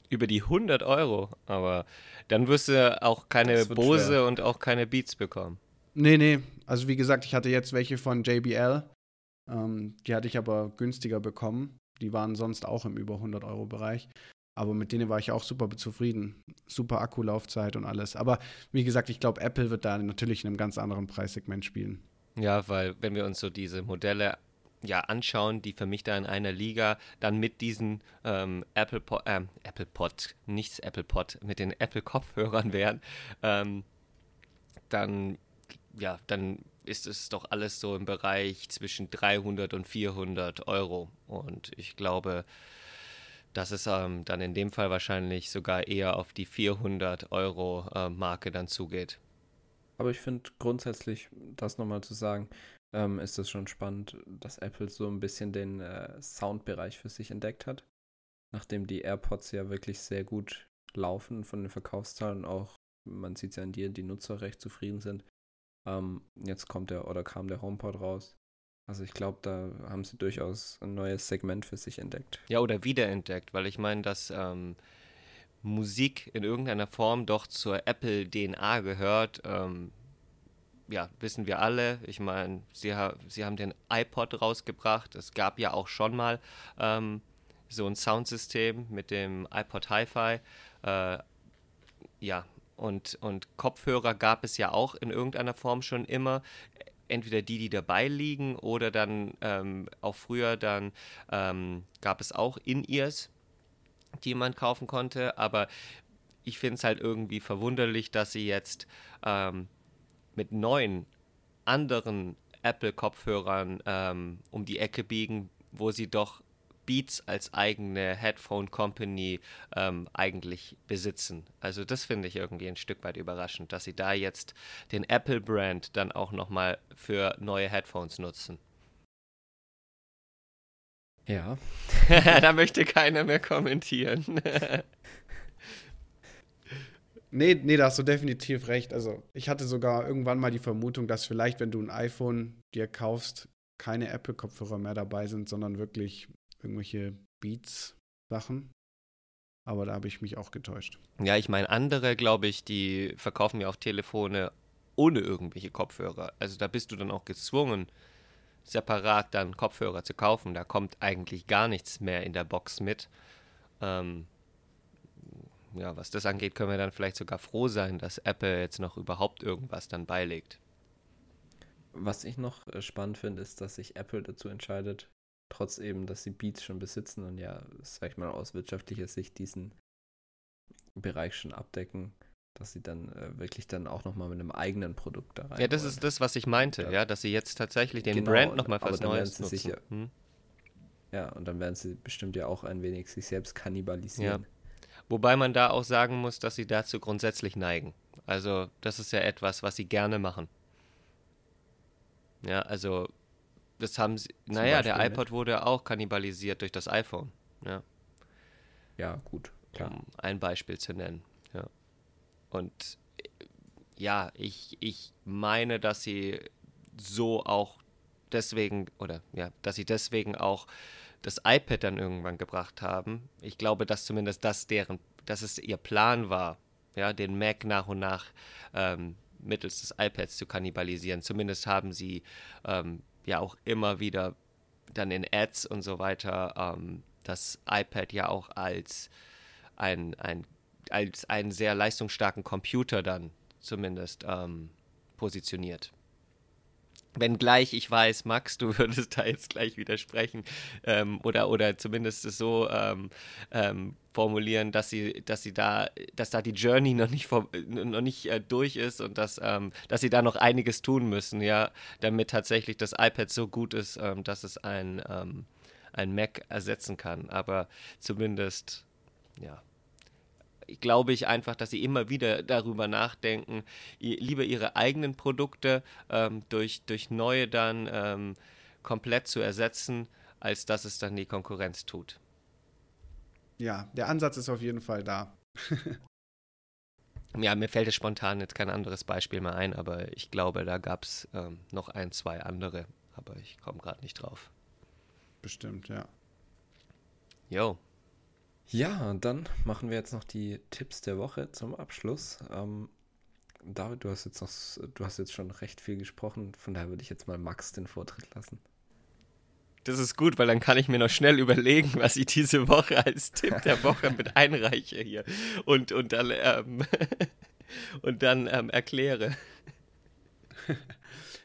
Über die 100 Euro, aber dann wirst du auch keine Bose schwer. und auch keine Beats bekommen. Nee, nee. Also wie gesagt, ich hatte jetzt welche von JBL. Ähm, die hatte ich aber günstiger bekommen. Die waren sonst auch im über 100 Euro Bereich. Aber mit denen war ich auch super zufrieden. Super Akkulaufzeit und alles. Aber wie gesagt, ich glaube, Apple wird da natürlich in einem ganz anderen Preissegment spielen. Ja, weil wenn wir uns so diese Modelle ja anschauen, die für mich da in einer Liga dann mit diesen ähm, Apple Pod, ähm, Apple Pod, nichts Apple Pod, mit den Apple Kopfhörern [LAUGHS] wären, ähm, dann ja, dann ist es doch alles so im Bereich zwischen 300 und 400 Euro. Und ich glaube, dass es ähm, dann in dem Fall wahrscheinlich sogar eher auf die 400 Euro äh, Marke dann zugeht. Aber ich finde grundsätzlich, das nochmal zu sagen, ähm, ist es schon spannend, dass Apple so ein bisschen den äh, Soundbereich für sich entdeckt hat. Nachdem die AirPods ja wirklich sehr gut laufen von den Verkaufszahlen, auch man sieht es ja an dir, die Nutzer recht zufrieden sind. Ähm, jetzt kommt der oder kam der HomePod raus. Also ich glaube, da haben sie durchaus ein neues Segment für sich entdeckt. Ja, oder wiederentdeckt, weil ich meine, dass ähm, Musik in irgendeiner Form doch zur Apple-DNA gehört. Ähm, ja, wissen wir alle. Ich meine, sie, ha sie haben den iPod rausgebracht. Es gab ja auch schon mal ähm, so ein Soundsystem mit dem iPod Hi-Fi. Äh, ja, und, und Kopfhörer gab es ja auch in irgendeiner Form schon immer. Entweder die, die dabei liegen, oder dann ähm, auch früher, dann ähm, gab es auch In-Ears, die man kaufen konnte. Aber ich finde es halt irgendwie verwunderlich, dass sie jetzt ähm, mit neuen anderen Apple-Kopfhörern ähm, um die Ecke biegen, wo sie doch Beats als eigene Headphone Company ähm, eigentlich besitzen. Also das finde ich irgendwie ein Stück weit überraschend, dass sie da jetzt den Apple Brand dann auch nochmal für neue Headphones nutzen. Ja, [LAUGHS] da möchte keiner mehr kommentieren. [LAUGHS] Nee, nee, da hast du definitiv recht. Also, ich hatte sogar irgendwann mal die Vermutung, dass vielleicht, wenn du ein iPhone dir kaufst, keine Apple-Kopfhörer mehr dabei sind, sondern wirklich irgendwelche Beats-Sachen. Aber da habe ich mich auch getäuscht. ja, ich meine, andere, glaube ich, die verkaufen ja auch Telefone ohne irgendwelche Kopfhörer. Also da bist du dann auch gezwungen, separat dann Kopfhörer zu kaufen. Da kommt eigentlich gar nichts mehr in der Box mit. Ähm, ja, was das angeht, können wir dann vielleicht sogar froh sein, dass Apple jetzt noch überhaupt irgendwas dann beilegt. Was ich noch äh, spannend finde, ist, dass sich Apple dazu entscheidet, trotz eben, dass sie Beats schon besitzen und ja, sag ich mal, aus wirtschaftlicher Sicht diesen Bereich schon abdecken, dass sie dann äh, wirklich dann auch nochmal mit einem eigenen Produkt da rein Ja, das wollen. ist das, was ich meinte, Ja. ja, dass sie jetzt tatsächlich den Genau, Brand nochmal was Neues nutzen. sicher- Hm? Ja, und dann werden sie bestimmt ja auch ein wenig sich selbst kannibalisieren. Wobei man da auch sagen muss, dass sie dazu grundsätzlich neigen. Also, das ist ja etwas, was sie gerne machen. Ja, also, das haben sie. Naja, der Beispiel mit? iPod wurde auch kannibalisiert durch das iPhone. Ja, Ja, gut, klar. um ein Beispiel zu nennen. Ja. Und ja, ich, ich meine, dass sie so auch deswegen, oder ja, dass sie deswegen auch das iPad dann irgendwann gebracht haben. Ich glaube, dass zumindest das deren, dass es ihr Plan war, ja, den Mac nach und nach ähm, mittels des iPads zu kannibalisieren. Zumindest haben sie ähm, ja auch immer wieder dann in Ads und so weiter ähm, das iPad ja auch als ein, ein, als einen sehr leistungsstarken Computer dann zumindest ähm, positioniert. Wenngleich ich weiß, Max, du [LAUGHS] würdest da jetzt gleich widersprechen ähm, oder, oder zumindest es so ähm, ähm, formulieren, dass sie, dass sie da, dass da die Journey noch nicht, vor, noch nicht äh, durch ist und dass, ähm, dass sie da noch einiges tun müssen, ja, damit tatsächlich das iPad so gut ist, ähm, dass es ein, ähm, ein Mac ersetzen kann. Aber zumindest, ja, glaube ich einfach, dass sie immer wieder darüber nachdenken, lieber ihre eigenen Produkte ähm, durch, durch neue dann ähm, komplett zu ersetzen, als dass es dann die Konkurrenz tut. Ja, der Ansatz ist auf jeden Fall da. [LAUGHS] Ja, mir fällt es spontan jetzt kein anderes Beispiel mehr ein, aber ich glaube, da gab es ähm, noch ein, zwei andere, aber ich komme gerade nicht drauf. Bestimmt, ja. Jo. Ja, und dann machen wir jetzt noch die Tipps der Woche zum Abschluss. Ähm, David, du hast jetzt noch, du hast jetzt schon recht viel gesprochen, von daher würde ich jetzt mal Max den Vortritt lassen. Das ist gut, weil dann kann ich mir noch schnell überlegen, was ich diese Woche als Tipp der Woche mit [LAUGHS] einreiche hier und, und dann, ähm, [LAUGHS] und dann ähm, erkläre. [LAUGHS]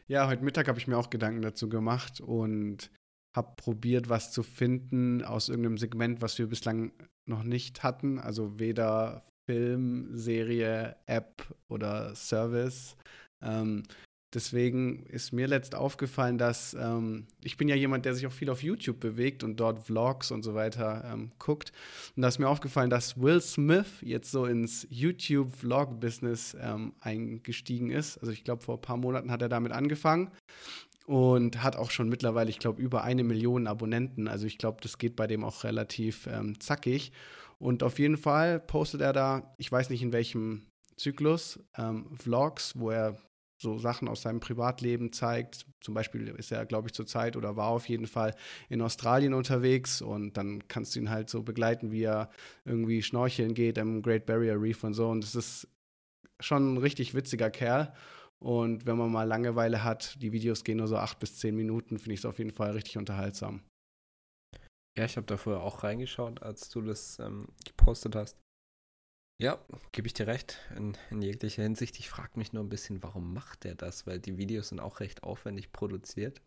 Ja, heute Mittag habe ich mir auch Gedanken dazu gemacht und habe probiert, was zu finden aus irgendeinem Segment, was wir bislang noch nicht hatten. Also weder Film, Serie, App oder Service. Ähm, deswegen ist mir letzt aufgefallen, dass ähm, ich bin ja jemand, der sich auch viel auf YouTube bewegt und dort Vlogs und so weiter ähm, guckt. Und da ist mir aufgefallen, dass Will Smith jetzt so ins YouTube-Vlog-Business ähm, eingestiegen ist. Also ich glaube, vor ein paar Monaten hat er damit angefangen und hat auch schon mittlerweile, ich glaube, über eine Million Abonnenten. Also ich glaube, das geht bei dem auch relativ ähm, zackig. Und auf jeden Fall postet er da, ich weiß nicht in welchem Zyklus, ähm, Vlogs, wo er so Sachen aus seinem Privatleben zeigt. Zum Beispiel ist er, glaube ich, zurzeit oder war auf jeden Fall in Australien unterwegs und dann kannst du ihn halt so begleiten, wie er irgendwie schnorcheln geht im Great Barrier Reef und so. Und das ist schon ein richtig witziger Kerl. Und wenn man mal Langeweile hat, die Videos gehen nur so acht bis zehn Minuten, finde ich es auf jeden Fall richtig unterhaltsam. Ja, ich habe da vorher auch reingeschaut, als du das ähm, gepostet hast. Ja, gebe ich dir recht, in, in jeglicher Hinsicht. Ich frage mich nur ein bisschen, warum macht der das? Weil die Videos sind auch recht aufwendig produziert.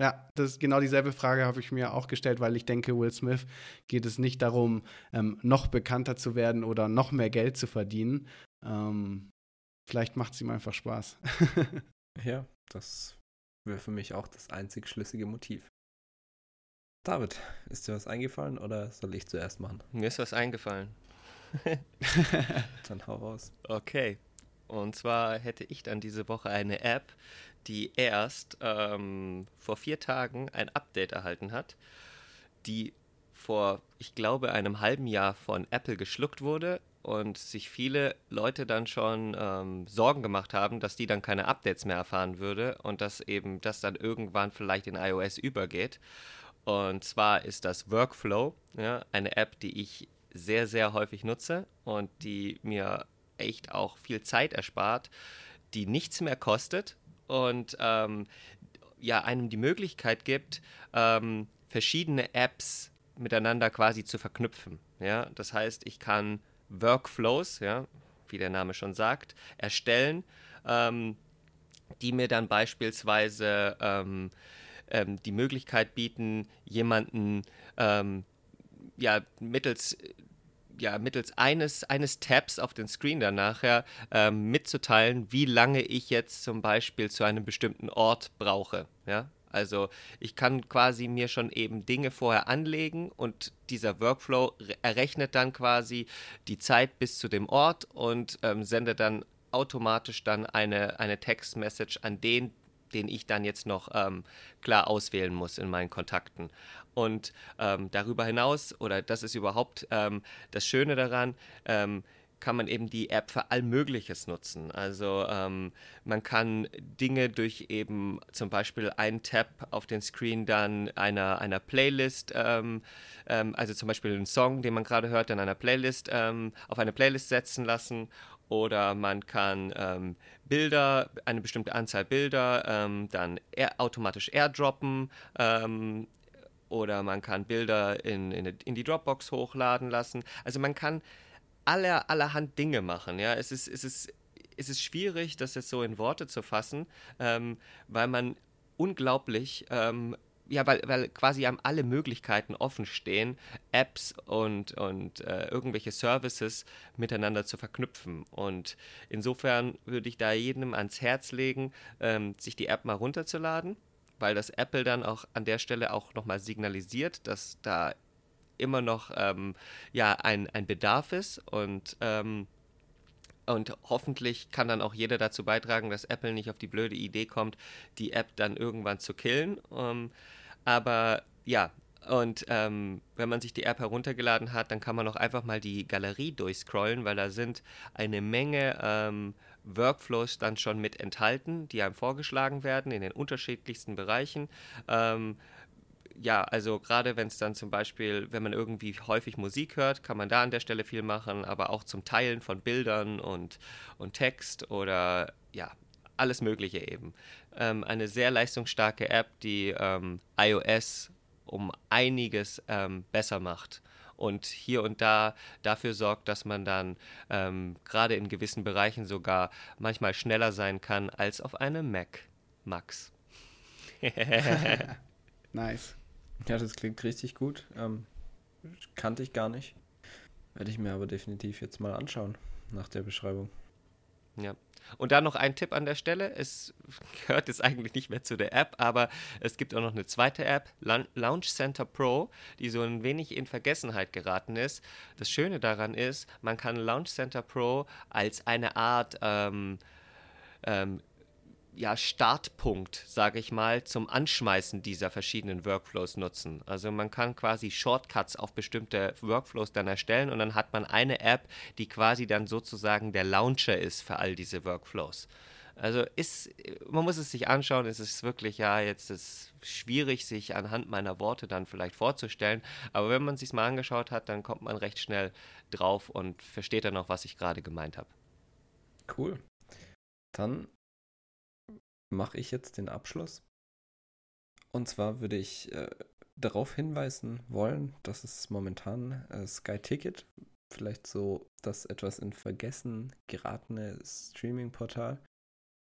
Ja, das ist genau dieselbe Frage habe ich mir auch gestellt, weil ich denke, Will Smith geht es nicht darum, ähm, noch bekannter zu werden oder noch mehr Geld zu verdienen. Ähm, vielleicht macht es ihm einfach Spaß. [LAUGHS] ja, das wäre für mich auch das einzig schlüssige Motiv. David, ist dir was eingefallen oder soll ich zuerst machen? Mir ist was eingefallen. [LAUGHS] dann hau raus. Okay. Und zwar hätte ich dann diese Woche eine App, die erst ähm, vor vier Tagen ein Update erhalten hat, die vor, ich glaube, einem halben Jahr von Apple geschluckt wurde und sich viele Leute dann schon ähm, Sorgen gemacht haben, dass die dann keine Updates mehr erfahren würde und dass eben das dann irgendwann vielleicht in iOS übergeht. Und zwar ist das Workflow, ja, eine App, die ich sehr, sehr häufig nutze und die mir echt auch viel Zeit erspart, die nichts mehr kostet und ähm, ja, einem die Möglichkeit gibt, ähm, verschiedene Apps miteinander quasi zu verknüpfen. Ja? Das heißt, ich kann Workflows, ja, wie der Name schon sagt, erstellen, ähm, die mir dann beispielsweise ähm, ähm, die Möglichkeit bieten, jemanden ähm, ja, mittels ja, mittels eines, eines Tabs auf den Screen dann nachher ähm, mitzuteilen, wie lange ich jetzt zum Beispiel zu einem bestimmten Ort brauche. Ja? Also ich kann quasi mir schon eben Dinge vorher anlegen und dieser Workflow errechnet dann quasi die Zeit bis zu dem Ort und ähm, sendet dann automatisch dann eine, eine Textmessage an den den ich dann jetzt noch ähm, klar auswählen muss in meinen Kontakten. Und ähm, darüber hinaus, oder das ist überhaupt ähm, das Schöne daran, ähm, kann man eben die App für all Mögliches nutzen. Also ähm, man kann Dinge durch eben zum Beispiel einen Tab auf den Screen dann einer, einer Playlist, ähm, ähm, also zum Beispiel einen Song, den man gerade hört, in einer Playlist, ähm, auf eine Playlist setzen lassen oder man kann ähm, Bilder, eine bestimmte Anzahl Bilder, ähm, dann air, automatisch airdroppen oder man kann Bilder in, in, in, die Dropbox hochladen lassen. Also man kann aller, allerhand Dinge machen. Ja? Es, ist, es, ist, es ist schwierig, das jetzt so in Worte zu fassen, ähm, weil man unglaublich ähm, ja, weil, weil quasi einem alle Möglichkeiten offen stehen, Apps und, und äh, irgendwelche Services miteinander zu verknüpfen. Und insofern würde ich da jedem ans Herz legen, ähm, sich die App mal runterzuladen, weil das Apple dann auch an der Stelle auch nochmal signalisiert, dass da immer noch ähm, ja, ein, ein Bedarf ist und ähm, und hoffentlich kann dann auch jeder dazu beitragen, dass Apple nicht auf die blöde Idee kommt, die App dann irgendwann zu killen. Ähm, aber ja, und ähm, wenn man sich die App heruntergeladen hat, dann kann man auch einfach mal die Galerie durchscrollen, weil da sind eine Menge ähm, Workflows dann schon mit enthalten, die einem vorgeschlagen werden in den unterschiedlichsten Bereichen. Ähm, ja, also gerade wenn es dann zum Beispiel, wenn man irgendwie häufig Musik hört, kann man da an der Stelle viel machen, aber auch zum Teilen von Bildern und, und Text oder ja, alles Mögliche eben. Ähm, eine sehr leistungsstarke App, die ähm, iOS um einiges ähm, besser macht und hier und da dafür sorgt, dass man dann ähm, gerade in gewissen Bereichen sogar manchmal schneller sein kann als auf einem Mac. Max. [LAUGHS] nice. Ja, das klingt richtig gut. Ähm, kannte ich gar nicht. Werde ich mir aber definitiv jetzt mal anschauen nach der Beschreibung. Ja. Und da noch ein Tipp an der Stelle. Es [LAUGHS] gehört jetzt eigentlich nicht mehr zu der App, aber es gibt auch noch eine zweite App, Launch Center Pro, die so ein wenig in Vergessenheit geraten ist. Das Schöne daran ist, man kann Launch Center Pro als eine Art ähm, ähm, ja, Startpunkt, sage ich mal, zum Anschmeißen dieser verschiedenen Workflows nutzen. Also man kann quasi Shortcuts auf bestimmte Workflows dann erstellen und dann hat man eine App, die quasi dann sozusagen der Launcher ist für all diese Workflows. Also ist, man muss es sich anschauen, es ist wirklich, ja, jetzt ist schwierig, sich anhand meiner Worte dann vielleicht vorzustellen, aber wenn man es sich mal angeschaut hat, dann kommt man recht schnell drauf und versteht dann auch, was ich gerade gemeint habe. Cool. Dann mache ich jetzt den Abschluss. Und zwar würde ich äh, darauf hinweisen wollen, dass es momentan äh, Sky Ticket, vielleicht so das etwas in Vergessen geratene Streaming-Portal,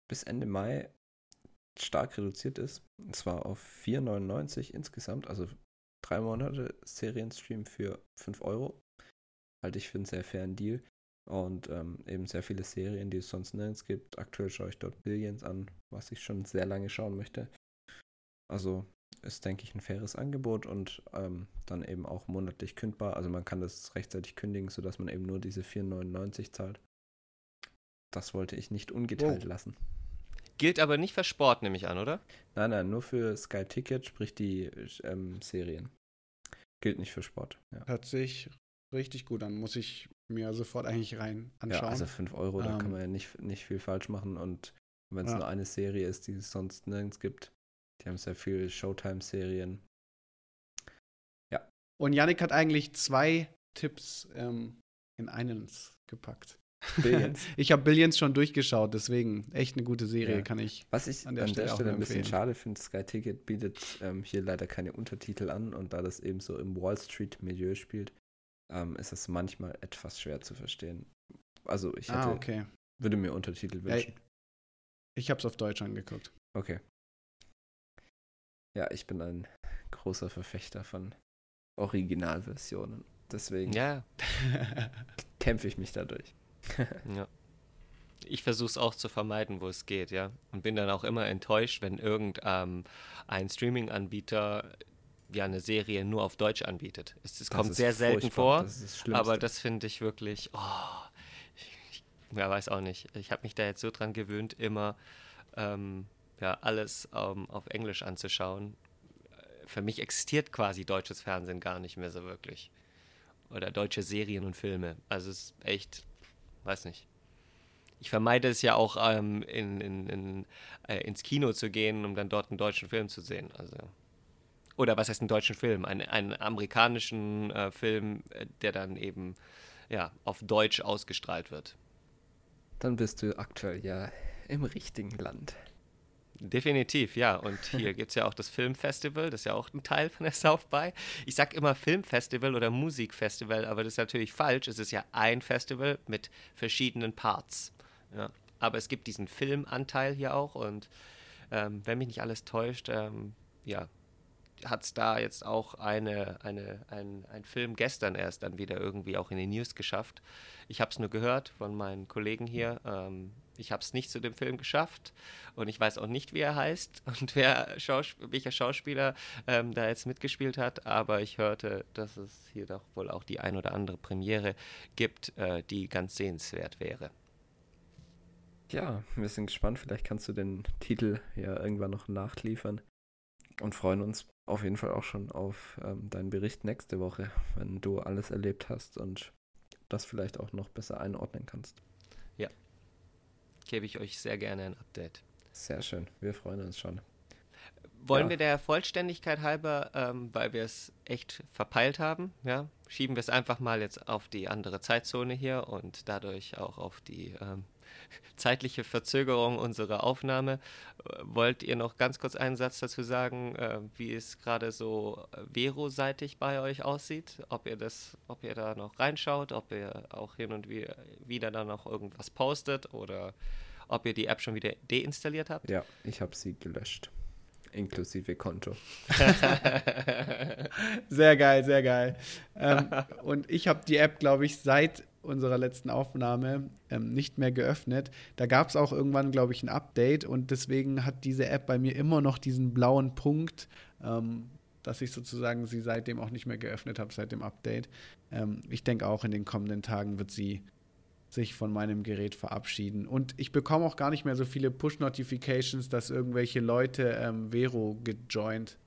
bis Ende Mai stark reduziert ist. Und zwar auf 4,99 insgesamt, also drei Monate Serienstream für 5 Euro. Halte ich für einen sehr fairen Deal. Und ähm, eben sehr viele Serien, die es sonst nirgends gibt. Aktuell schaue ich dort Billions an, was ich schon sehr lange schauen möchte. Also ist, denke ich, ein faires Angebot und ähm, dann eben auch monatlich kündbar. Also man kann das rechtzeitig kündigen, sodass man eben nur diese 4,99 zahlt. Das wollte ich nicht ungeteilt oh. lassen. Gilt aber nicht für Sport, nehme ich an, oder? Nein, nein, nur für Sky Ticket, sprich die ähm, Serien. Gilt nicht für Sport. Ja. Hört sich richtig gut an. Muss ich mir sofort eigentlich rein anschauen. Ja, also 5 Euro, da ähm, kann man ja nicht, nicht viel falsch machen. Und wenn es ja. nur eine Serie ist, die es sonst nirgends gibt, die haben sehr viele Showtime-Serien. Ja. Und Yannick hat eigentlich zwei Tipps ähm, in einen gepackt. Billions. [LAUGHS] ich habe Billions schon durchgeschaut, deswegen echt eine gute Serie, ja. kann ich. Was ich an der, an Stelle, der Stelle ein bisschen schade finde, Sky Ticket bietet ähm, hier leider keine Untertitel an und da das eben so im Wall Street-Milieu spielt, ähm, ist es manchmal etwas schwer zu verstehen. Also ich ah, hätte, ah, okay. würde mir Untertitel wünschen. Ja, ich habe es auf Deutsch angeguckt. Okay. Ja, ich bin ein großer Verfechter von Originalversionen. Deswegen ja. [LAUGHS] kämpfe ich mich dadurch. [LAUGHS] ja. Ich versuche es auch zu vermeiden, wo es geht, ja. Und bin dann auch immer enttäuscht, wenn irgendein ähm, Streaming-Anbieter ja eine Serie nur auf Deutsch anbietet. Es, es kommt sehr selten vor, das aber das finde ich wirklich, oh, ich, ja, weiß auch nicht. Ich habe mich da jetzt so dran gewöhnt, immer ähm, ja, alles ähm, auf Englisch anzuschauen. Für mich existiert quasi deutsches Fernsehen gar nicht mehr so wirklich. Oder deutsche Serien und Filme. Also es ist echt, weiß nicht. Ich vermeide es ja auch, ähm, in, in, in, äh, ins Kino zu gehen, um dann dort einen deutschen Film zu sehen. Also oder was heißt einen deutschen Film, einen, einen amerikanischen äh, Film, äh, der dann eben ja, auf Deutsch ausgestrahlt wird. Dann bist du aktuell ja im richtigen Land. Definitiv, ja. Und hier [LAUGHS] gibt es ja auch das Filmfestival, das ist ja auch ein Teil von der South by. Ich sage immer Filmfestival oder Musikfestival, aber das ist natürlich falsch. Es ist ja ein Festival mit verschiedenen Parts. Ja. Aber es gibt diesen Filmanteil hier auch und ähm, wenn mich nicht alles täuscht, ähm, ja, hat es da jetzt auch eine, eine, ein, ein Film gestern erst dann wieder irgendwie auch in die News geschafft. Ich habe es nur gehört von meinen Kollegen hier. Ähm, ich habe es nicht zu dem Film geschafft und ich weiß auch nicht, wie er heißt [LAUGHS] und wer Schaus welcher Schauspieler ähm, da jetzt mitgespielt hat, aber ich hörte, dass es hier doch wohl auch die ein oder andere Premiere gibt, äh, die ganz sehenswert wäre. Ja, wir sind gespannt. Vielleicht kannst du den Titel ja irgendwann noch nachliefern und freuen uns auf jeden Fall auch schon auf ähm, deinen Bericht nächste Woche, wenn du alles erlebt hast und das vielleicht auch noch besser einordnen kannst. Ja, gebe ich euch sehr gerne ein Update. Sehr schön, wir freuen uns schon. wollen Ja. wir der Vollständigkeit halber, ähm, weil wir es echt verpeilt haben, ja, schieben wir es einfach mal jetzt auf die andere Zeitzone hier und dadurch auch auf die ähm, zeitliche Verzögerung unserer Aufnahme. Wollt ihr noch ganz kurz einen Satz dazu sagen, äh, wie es gerade so äh, Vero-seitig bei euch aussieht? Ob ihr das, ob ihr da noch reinschaut, ob ihr auch hin und wieder, wieder da noch irgendwas postet oder ob ihr die App schon wieder deinstalliert habt? Ja, ich habe sie gelöscht. Inklusive Konto. [LAUGHS] Sehr geil, sehr geil. Ähm, und ich habe die App, glaube ich, seit unserer letzten Aufnahme ähm, nicht mehr geöffnet. Da gab es auch irgendwann, glaube ich, ein Update und deswegen hat diese App bei mir immer noch diesen blauen Punkt, ähm, dass ich sozusagen sie seitdem auch nicht mehr geöffnet habe, seit dem Update. Ähm, ich denke auch in den kommenden Tagen wird sie sich von meinem Gerät verabschieden. Und ich bekomme auch gar nicht mehr so viele Push-Notifications, dass irgendwelche Leute ähm, Vero gejoint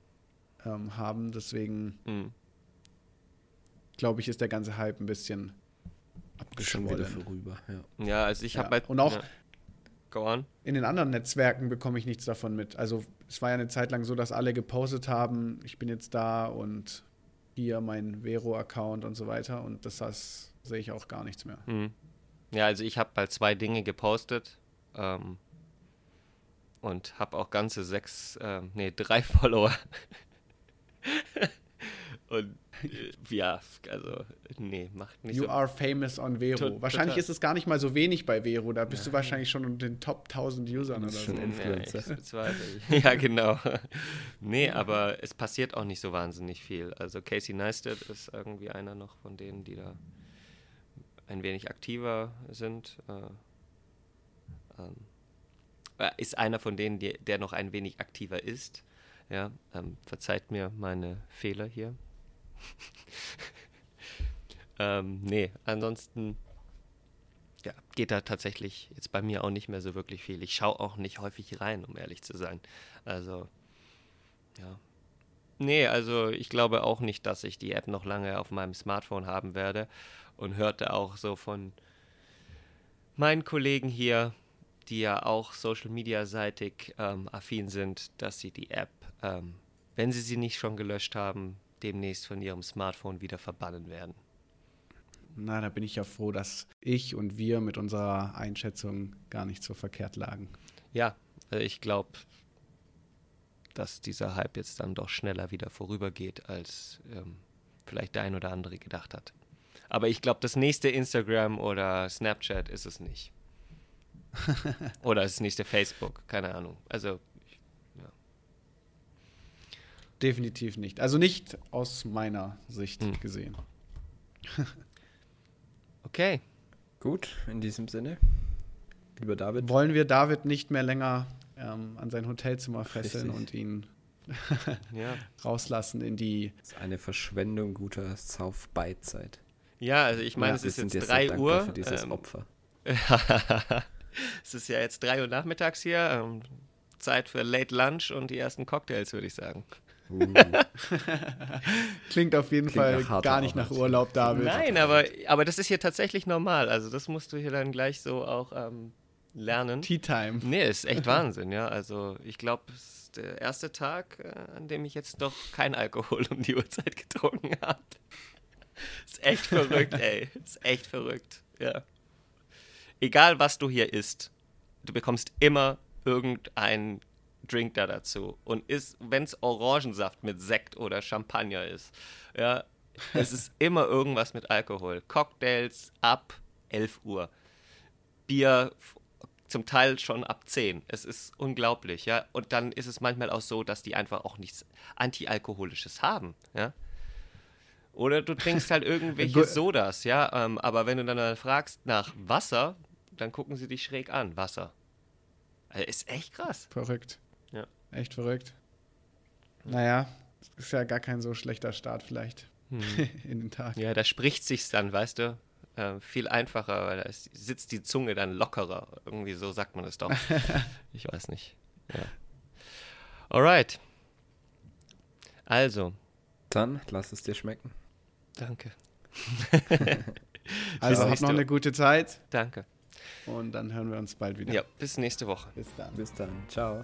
ähm, haben. Deswegen Hm. glaube ich, ist der ganze Hype ein bisschen abgeschwollen. vorüber, ja. Ja, also ich Ja, habe halt. und auch- Ja. Go on. In den anderen Netzwerken bekomme ich nichts davon mit. Also es war ja eine Zeit lang so, dass alle gepostet haben, ich bin jetzt da und hier mein Vero-Account und so weiter. Und das heißt, sehe ich auch gar nichts mehr. Hm. Ja, also ich habe mal zwei Dinge gepostet ähm, und habe auch ganze sechs, ähm, nee, drei [LAUGHS] Follower. und äh, [LAUGHS] ja, also nee, macht nicht You so. are famous on Vero. To- wahrscheinlich total. ist es gar nicht mal so wenig bei Vero. Da bist du wahrscheinlich schon unter den Top 1000 Usern oder Das ist so. schon Ja, Influencer. ich bezweifle. [LAUGHS] ja, genau. nee, aber es passiert auch nicht so wahnsinnig viel. Also Casey Neistat ist irgendwie einer noch von denen, die da ein wenig aktiver sind. Äh, ähm, äh, ist einer von denen, die, der noch ein wenig aktiver ist. Ja, ähm, verzeiht mir meine Fehler hier. [LAUGHS] ähm, nee, ansonsten ja, geht da tatsächlich jetzt bei mir auch nicht mehr so wirklich viel. Ich schaue auch nicht häufig rein, um ehrlich zu sein. Also, ja. Nee, also ich glaube auch nicht, dass ich die App noch lange auf meinem Smartphone haben werde und hörte auch so von meinen Kollegen hier, die ja auch Social Media seitig ähm, affin sind, dass sie die App, ähm, wenn sie sie nicht schon gelöscht haben, demnächst von ihrem Smartphone wieder verbannen werden. Na, da bin ich ja froh, dass ich und wir mit unserer Einschätzung gar nicht so verkehrt lagen. Ja, äh, ich glaube, dass dieser Hype jetzt dann doch schneller wieder vorübergeht, als ähm, vielleicht der ein oder andere gedacht hat. Aber ich glaube, das nächste Instagram oder Snapchat ist es nicht. [LAUGHS] oder das nächste Facebook, keine Ahnung. Also, Definitiv nicht. Also nicht aus meiner Sicht Hm. gesehen. [LAUGHS] okay. Gut, in diesem Sinne. Lieber David. Wollen wir David nicht mehr länger ähm, an sein Hotelzimmer fesseln Richtig. und ihn [LAUGHS] Ja. rauslassen in die. Das ist eine Verschwendung guter South-By-Zeit. Ja, also ich meine, Ja, es ist sind jetzt dir sehr 3 dankbar Uhr. Für dieses ähm, Opfer. [LAUGHS] es ist ja jetzt 3 Uhr nachmittags hier. Ähm, Zeit für Late Lunch und die ersten Cocktails, würde ich sagen. Uh, [LAUGHS] Klingt auf jeden Klingt Fall gar nicht nach. Urlaub, David. Nein, aber, aber das ist hier tatsächlich normal. Also das musst du hier dann gleich so auch ähm, lernen. Tea Time. Nee, ist echt [LAUGHS] Wahnsinn, ja. Also ich glaube, es ist der erste Tag, äh, an dem ich jetzt doch kein Alkohol um die Uhrzeit getrunken habe. Ist echt verrückt, ey. Ist echt verrückt, ja. Egal, was du hier isst, du bekommst immer irgendeinen Drink da dazu. Und ist, wenn es Orangensaft mit Sekt oder Champagner ist, ja, es ist [LAUGHS] immer irgendwas mit Alkohol. Cocktails ab 11 Uhr. Bier zum Teil schon ab 10. Es ist unglaublich, ja. Und dann ist es manchmal auch so, dass die einfach auch nichts Antialkoholisches haben, ja. Oder du trinkst halt irgendwelche [LAUGHS] Sodas, ja. Ähm, aber wenn du dann fragst nach Wasser, dann gucken sie dich schräg an. Wasser. Also ist echt krass. Verrückt. Echt verrückt. Naja, ist ja gar kein so schlechter Start vielleicht [LAUGHS] in den Tag. Ja, da spricht sich's dann, weißt du, äh, viel einfacher, weil da ist, sitzt die Zunge dann lockerer. Irgendwie so sagt man es doch. [LAUGHS] ich weiß nicht. Ja. Alright. Also, dann lass es dir schmecken. danke. [LAUGHS] Also habt noch eine gute Zeit Danke. und dann hören wir uns bald wieder. Ja, bis nächste Woche. Bis dann. Bis dann. Ciao.